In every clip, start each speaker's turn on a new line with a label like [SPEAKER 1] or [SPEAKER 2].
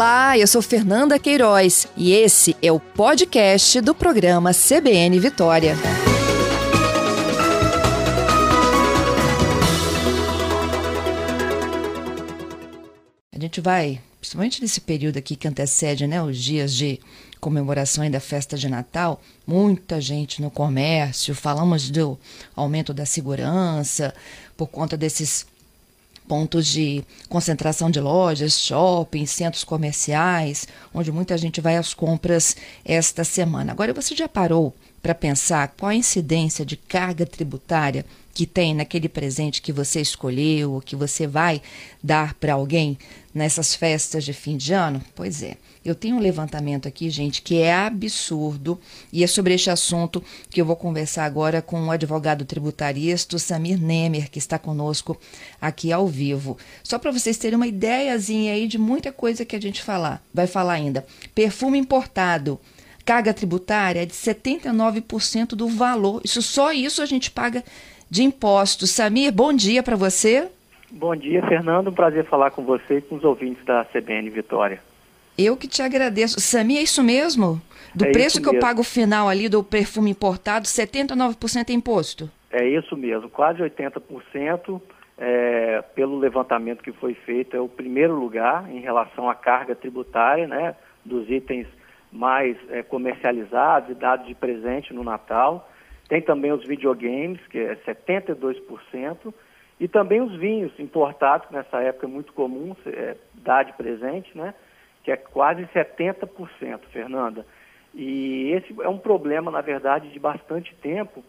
[SPEAKER 1] Olá, eu sou Fernanda Queiroz e esse é o podcast do programa CBN Vitória. A gente vai, principalmente nesse período aqui que antecede né, os dias de comemoração da festa de Natal, muita gente no comércio, falamos do aumento da segurança por conta desses pontos de concentração de lojas, shoppings, centros comerciais, onde muita gente vai às compras esta semana. Agora, você já parou para pensar qual a incidência de carga tributária que tem naquele presente que você escolheu, que você vai dar para alguém nessas festas de fim de ano? Pois é, eu tenho um levantamento aqui, gente, que é absurdo e é sobre este assunto que eu vou conversar agora com o advogado tributarista Samir Nemer, que está conosco aqui ao vivo. Só para vocês terem uma ideiazinha aí de muita coisa que a gente falar, vai falar ainda. Perfume importado carga tributária é de 79% do valor. Isso só isso a gente paga de impostos. Samir, bom dia para você.
[SPEAKER 2] Bom dia, Fernando. Um prazer falar com você e com os ouvintes da CBN Vitória.
[SPEAKER 1] Eu que te agradeço. Samir, é isso mesmo? Do é preço que mesmo. eu pago final ali do perfume importado, 79% é imposto?
[SPEAKER 2] É isso mesmo, quase 80%. É, pelo levantamento que foi feito, é o primeiro lugar em relação à carga tributária né, dos itens mais é, comercializados e dados de presente no Natal. Tem também os videogames, que é 72%, e também os vinhos importados, que nessa época é muito comum é, dar de presente, né? Que é quase 70%, Fernanda. E esse é um problema, na verdade, de bastante tempo,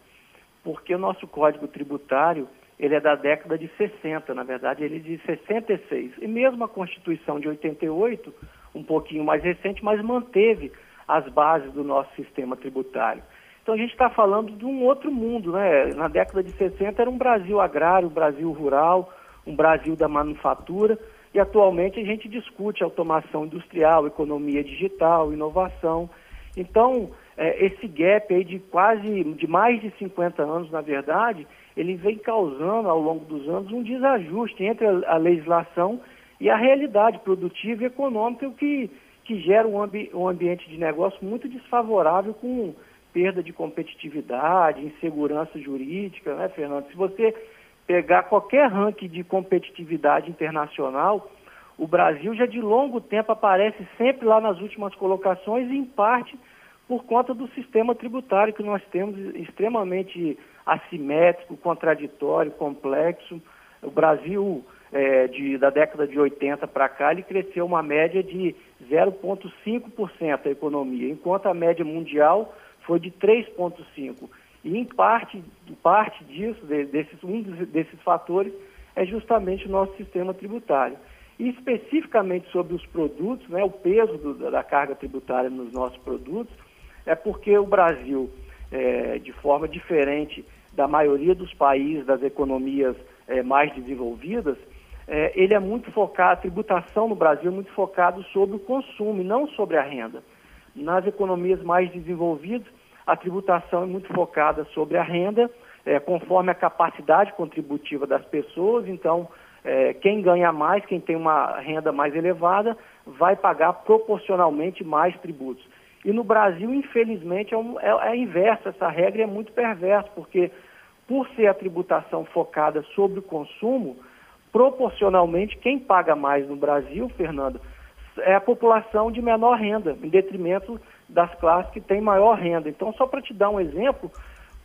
[SPEAKER 2] porque o nosso Código Tributário ele é da década de 60, na verdade, ele é de 66. E mesmo a Constituição de 88, um pouquinho mais recente, mas manteve as bases do nosso sistema tributário. Então a gente está falando de um outro mundo, né? Na década de 60 era um Brasil agrário, um Brasil rural, um Brasil da manufatura, e atualmente a gente discute automação industrial, economia digital, inovação. Então, é, esse gap aí de quase, de mais de 50 anos, na verdade, ele vem causando ao longo dos anos um desajuste entre a, a legislação e a realidade produtiva e econômica, o que, que gera um, ambi um ambiente de negócio muito desfavorável com perda de competitividade, insegurança jurídica, né, Fernando? Se você pegar qualquer ranking de competitividade internacional, o Brasil já de longo tempo aparece sempre lá nas últimas colocações, em parte por conta do sistema tributário que nós temos extremamente assimétrico, contraditório, complexo. O Brasil, é, de, da década de 80 para cá, ele cresceu uma média de 0,5% a economia, enquanto a média mundial foi de 3,5%. E em parte, parte disso, desses, um desses fatores, é justamente o nosso sistema tributário. E especificamente sobre os produtos, né, o peso do, da carga tributária nos nossos produtos, é porque o Brasil, é, de forma diferente da maioria dos países, das economias é, mais desenvolvidas, é, ele é muito focado, a tributação no Brasil é muito focado sobre o consumo e não sobre a renda. Nas economias mais desenvolvidas, a tributação é muito focada sobre a renda, é, conforme a capacidade contributiva das pessoas. Então, é, quem ganha mais, quem tem uma renda mais elevada, vai pagar proporcionalmente mais tributos. E no Brasil, infelizmente, é, um, é, é inverso, essa regra é muito perversa, porque por ser a tributação focada sobre o consumo, proporcionalmente, quem paga mais no Brasil, Fernando, é a população de menor renda, em detrimento das classes que têm maior renda. Então, só para te dar um exemplo,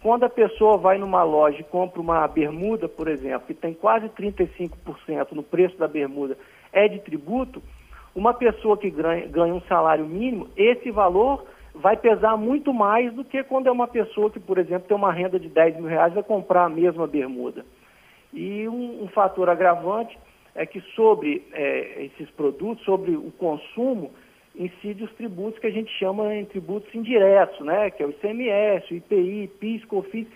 [SPEAKER 2] quando a pessoa vai numa loja e compra uma bermuda, por exemplo, que tem quase 35% no preço da bermuda é de tributo, uma pessoa que ganha, um salário mínimo, esse valor vai pesar muito mais do que quando é uma pessoa que, por exemplo, tem uma renda de 10 mil reais e vai comprar a mesma bermuda. E um, um fator agravante é que sobre é, esses produtos, sobre o consumo, incide os tributos que a gente chama em tributos indiretos, né? que é o ICMS, o IPI, PIS, COFINS,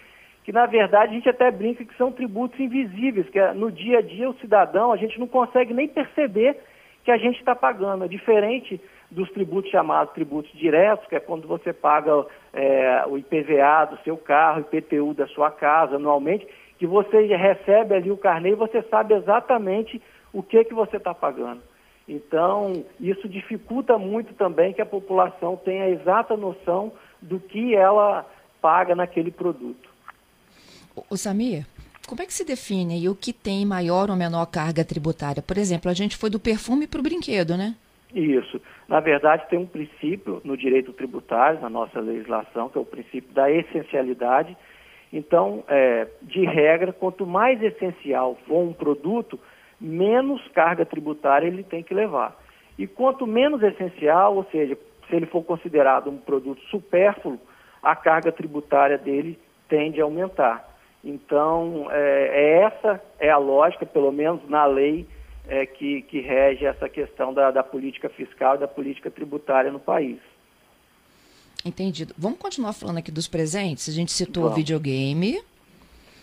[SPEAKER 2] que na verdade a gente até brinca que são tributos invisíveis, que é, no dia a dia o cidadão, a gente não consegue nem perceber que a gente está pagando. É diferente dos tributos chamados tributos diretos, que é quando você paga é, o IPVA do seu carro, o IPTU da sua casa anualmente, que você recebe ali o carnê e você sabe exatamente o que, que você está pagando. Então, isso dificulta muito também que a população tenha a exata noção do que ela paga naquele produto.
[SPEAKER 1] O Samir, como é que se define o que tem maior ou menor carga tributária? Por exemplo, a gente foi do perfume para o brinquedo, né?
[SPEAKER 2] Isso. Na verdade, tem um princípio no direito tributário, na nossa legislação, que é o princípio da essencialidade. Então, é, de regra, quanto mais essencial for um produto, menos carga tributária ele tem que levar. E quanto menos essencial, ou seja, se ele for considerado um produto supérfluo, a carga tributária dele tende a aumentar. Então, é, é essa é a lógica, pelo menos na lei, é, que, que rege essa questão da, da política fiscal e da política tributária no país.
[SPEAKER 1] Entendido. Vamos continuar falando aqui dos presentes? A gente citou o videogame,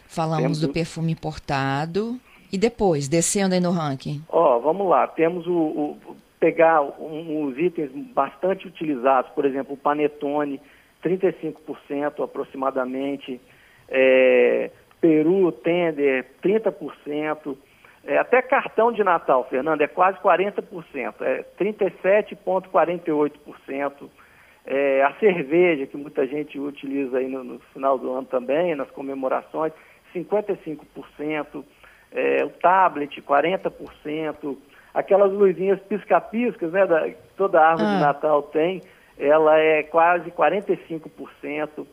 [SPEAKER 1] falamos Temos do perfume importado, e depois, descendo aí no ranking?
[SPEAKER 2] Ó, oh, vamos lá. Temos o, o pegar um, os itens bastante utilizados, por exemplo, o panetone, 35% aproximadamente, é, peru, tender, 30%, é, até cartão de Natal, Fernando, é quase 40%, é 37,48%. É, a cerveja, que muita gente utiliza aí no, no final do ano também, nas comemorações, 55% é, o tablet 40%, aquelas luzinhas pisca-piscas, né, da, toda árvore ah. de Natal tem, ela é quase 45%.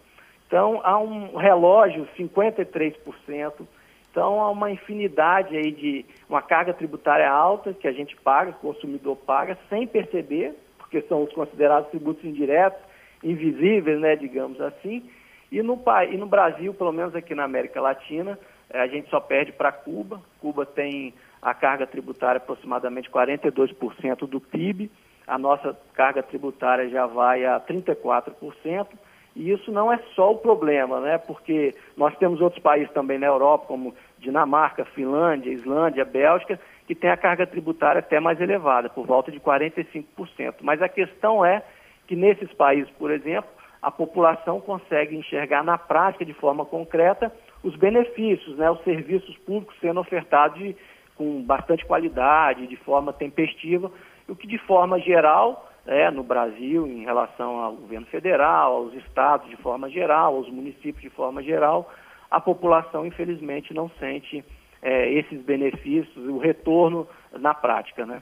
[SPEAKER 2] Então, há um relógio 53%. Então, há uma infinidade aí de uma carga tributária alta que a gente paga, o consumidor paga, sem perceber, porque são os considerados tributos indiretos, invisíveis, né, digamos assim. E no, e no Brasil, pelo menos aqui na América Latina, é, a gente só perde para Cuba. Cuba tem a carga tributária aproximadamente 42% do PIB. A nossa carga tributária já vai a 34%. E isso não é só o problema, né? Porque nós temos outros países também na Europa, como Dinamarca, Finlândia, Islândia, Bélgica, que tem a carga tributária até mais elevada, por volta de 45%. Mas a questão é que nesses países, por exemplo, a população consegue enxergar na prática, de forma concreta, os benefícios, né, os serviços públicos sendo ofertados de, com bastante qualidade, de forma tempestiva, o que de forma geral, é, no Brasil, em relação ao governo federal, aos estados de forma geral, aos municípios de forma geral, a população infelizmente não sente é, esses benefícios, o retorno na prática, né?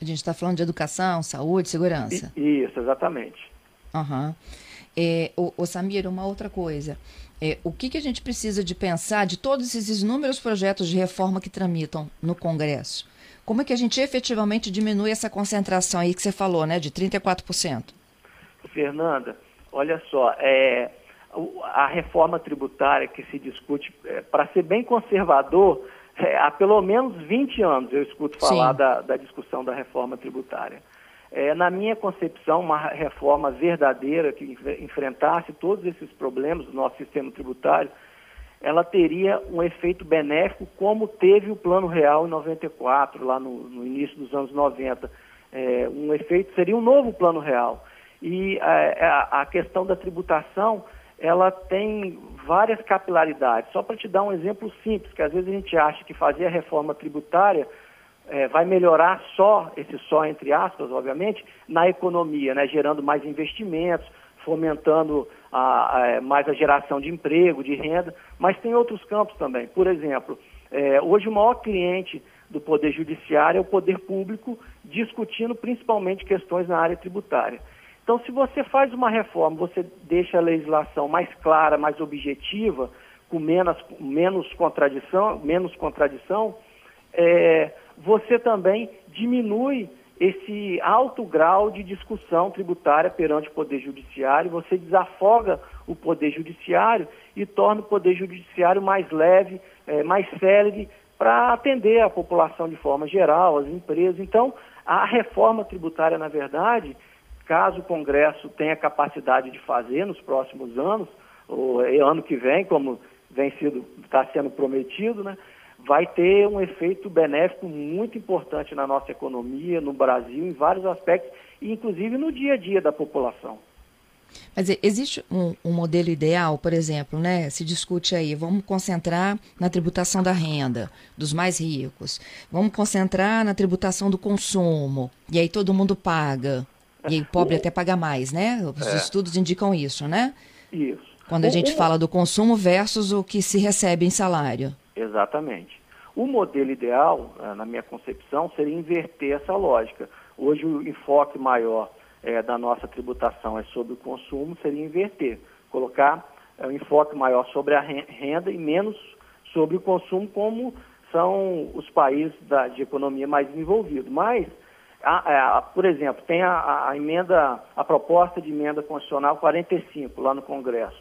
[SPEAKER 1] A gente está falando de educação, saúde, segurança.
[SPEAKER 2] Isso, exatamente.
[SPEAKER 1] Uhum. É, o, o Samir, uma outra coisa. É, o que, que a gente precisa de pensar de todos esses inúmeros projetos de reforma que tramitam no Congresso? Como é que a gente efetivamente diminui essa concentração aí que você falou, né, de 34%?
[SPEAKER 2] Fernanda, olha só, é, a reforma tributária que se discute, é, para ser bem conservador, é, há pelo menos 20 anos eu escuto falar da, da discussão da reforma tributária. É, na minha concepção, uma reforma verdadeira que enfrentasse todos esses problemas do nosso sistema tributário, ela teria um efeito benéfico como teve o Plano Real em 94, lá no, no início dos anos 90. É, um efeito seria um novo Plano Real. E é, a, a questão da tributação, ela tem várias capilaridades. Só para te dar um exemplo simples, que às vezes a gente acha que fazer a reforma tributária é, vai melhorar só, esse só entre aspas, obviamente, na economia, né, gerando mais investimentos, fomentando a, a, é, mais a geração de emprego, de renda, mas tem outros campos também. Por exemplo, é, hoje o maior cliente do Poder Judiciário é o Poder Público, discutindo principalmente questões na área tributária. Então, se você faz uma reforma, você deixa a legislação mais clara, mais objetiva, com menos, menos contradição, menos contradição é, você também diminui esse alto grau de discussão tributária perante o Poder Judiciário, você desafoga o Poder Judiciário e torna o Poder Judiciário mais leve, é, mais célere para atender a população de forma geral, as empresas. Então, a reforma tributária, na verdade, caso o Congresso tenha capacidade de fazer nos próximos anos, ou ano que vem, como vem sido, está sendo prometido, né? vai ter um efeito benéfico muito importante na nossa economia, no Brasil, em vários aspectos, e inclusive no dia a dia da população.
[SPEAKER 1] Mas existe um, um, modelo ideal, por exemplo, né? Se discute aí, vamos concentrar na tributação da renda dos mais ricos, vamos concentrar na tributação do consumo, e aí todo mundo paga. E o pobre até paga mais, né? Os é. estudos indicam isso, né?
[SPEAKER 2] Isso.
[SPEAKER 1] Quando a gente fala do consumo versus o que se recebe em salário.
[SPEAKER 2] Exatamente. O modelo ideal, eh, na minha concepção, seria inverter essa lógica. Hoje o enfoque maior é, da nossa tributação é sobre o consumo, seria inverter, colocar é, um enfoque maior sobre a renda e menos sobre o consumo, como são os países da, de economia mais desenvolvidos. Mas, a, a, por exemplo, tem a, a, emenda, a proposta de emenda constitucional 45 lá no Congresso,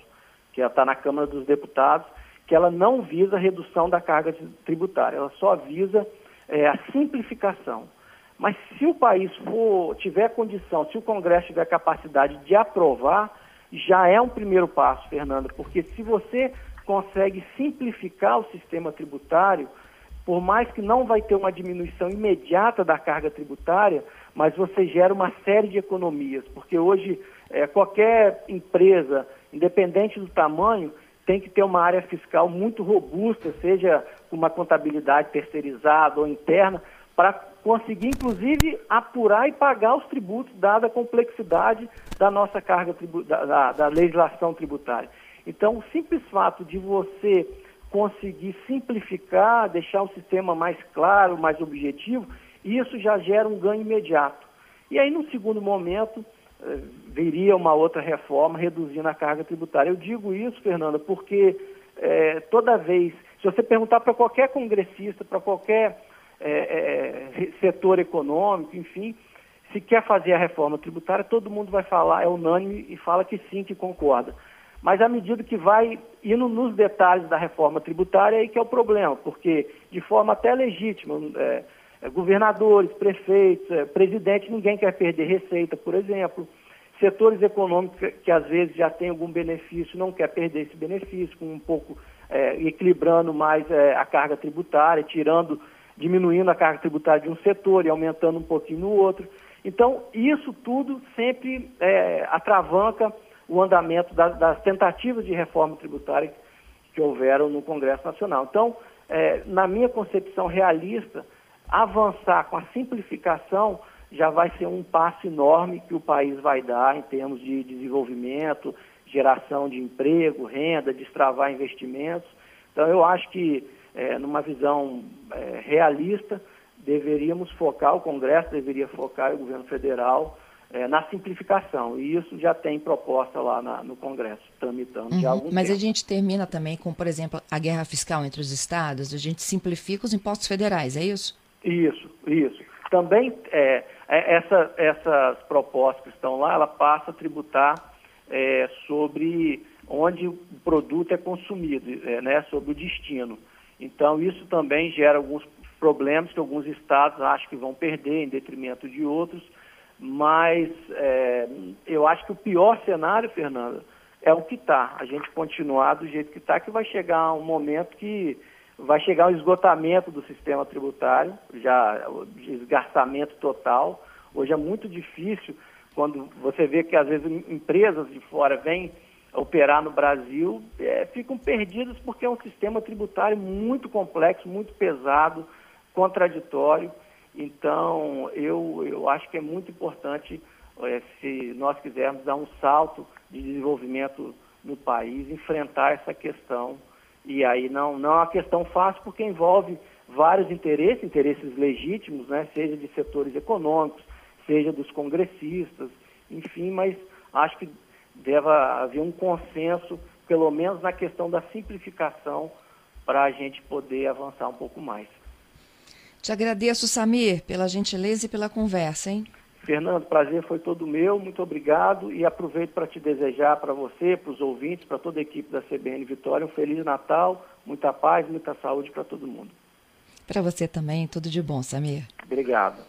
[SPEAKER 2] que está na Câmara dos Deputados, que ela não visa redução da carga tributária, ela só visa é, a simplificação. Mas se o país for, tiver condição, se o Congresso tiver capacidade de aprovar, já é um primeiro passo, Fernanda, porque se você consegue simplificar o sistema tributário, por mais que não vai ter uma diminuição imediata da carga tributária, mas você gera uma série de economias, porque hoje é, qualquer empresa, independente do tamanho, tem que ter uma área fiscal muito robusta, seja uma contabilidade terceirizada ou interna, para conseguir, inclusive, apurar e pagar os tributos, dada a complexidade da nossa carga da, da, da legislação tributária. Então, o simples fato de você conseguir simplificar, deixar o sistema mais claro, mais objetivo, isso já gera um ganho imediato. E aí, no segundo momento, eh, viria uma outra reforma reduzindo a carga tributária. Eu digo isso, Fernanda, porque eh, toda vez, se você perguntar para qualquer congressista, para qualquer é, é, setor econômico, enfim, se quer fazer a reforma tributária, todo mundo vai falar, é unânime e fala que sim, que concorda. Mas à medida que vai indo nos detalhes da reforma tributária, é aí que é o problema, porque de forma até legítima, é, é, governadores, prefeitos, é, presidente, ninguém quer perder receita, por exemplo. Setores econômicos que, que, às vezes já têm algum benefício, não quer perder esse benefício, com um pouco é, equilibrando mais é, a carga tributária, tirando diminuindo a carga tributária de um setor e aumentando um pouquinho no outro. Então, isso tudo sempre atravanca o andamento das, das, tentativas de reforma tributária que houveram no Congresso Nacional. Então, é, na minha concepção realista, avançar com a simplificação já vai ser um passo enorme que o país vai dar em termos de desenvolvimento, geração de emprego, renda, destravar investimentos. Então, eu acho que é, numa visão é, realista, deveríamos focar, o Congresso deveria focar, o governo federal, é, na simplificação. E isso já tem proposta lá na, no Congresso, tramitando uhum, algum
[SPEAKER 1] Mas
[SPEAKER 2] tempo.
[SPEAKER 1] a gente termina também com, por exemplo, a guerra fiscal entre os estados, a gente simplifica os impostos federais, é isso?
[SPEAKER 2] Isso, isso. Também é, é essa, essas propostas que estão lá, ela passa a tributar é, sobre onde o produto é consumido, é, né, sobre o destino. Então, isso também gera alguns problemas que alguns estados acham que vão perder em detrimento de outros, mas é, eu acho que o pior cenário, Fernanda, é o que está. A gente continuar do jeito que está, que vai chegar um momento que vai chegar um esgotamento do sistema tributário, já desgastamento total. Hoje é muito difícil quando você vê que às vezes empresas de fora vêm operar no Brasil é, ficam perdidos porque é um sistema tributário muito complexo, muito pesado, contraditório. Então, eu, eu acho que é muito importante, é, se nós quisermos dar um salto de desenvolvimento no país, enfrentar essa questão. E aí não, não é uma questão fácil porque envolve vários interesses, interesses legítimos, né, seja de setores econômicos, seja dos congressistas, enfim, mas acho que deva haver um consenso, pelo menos na questão da simplificação, para a gente poder avançar um pouco mais.
[SPEAKER 1] Te agradeço, Samir, pela gentileza e pela conversa, hein?
[SPEAKER 2] Fernando, prazer foi todo meu, muito obrigado e aproveito para te desejar para você, para os ouvintes, para toda a equipe da CBN Vitória um Feliz Natal, muita paz, muita saúde para todo mundo.
[SPEAKER 1] Para você também, tudo de bom, Samir.
[SPEAKER 2] Obrigado.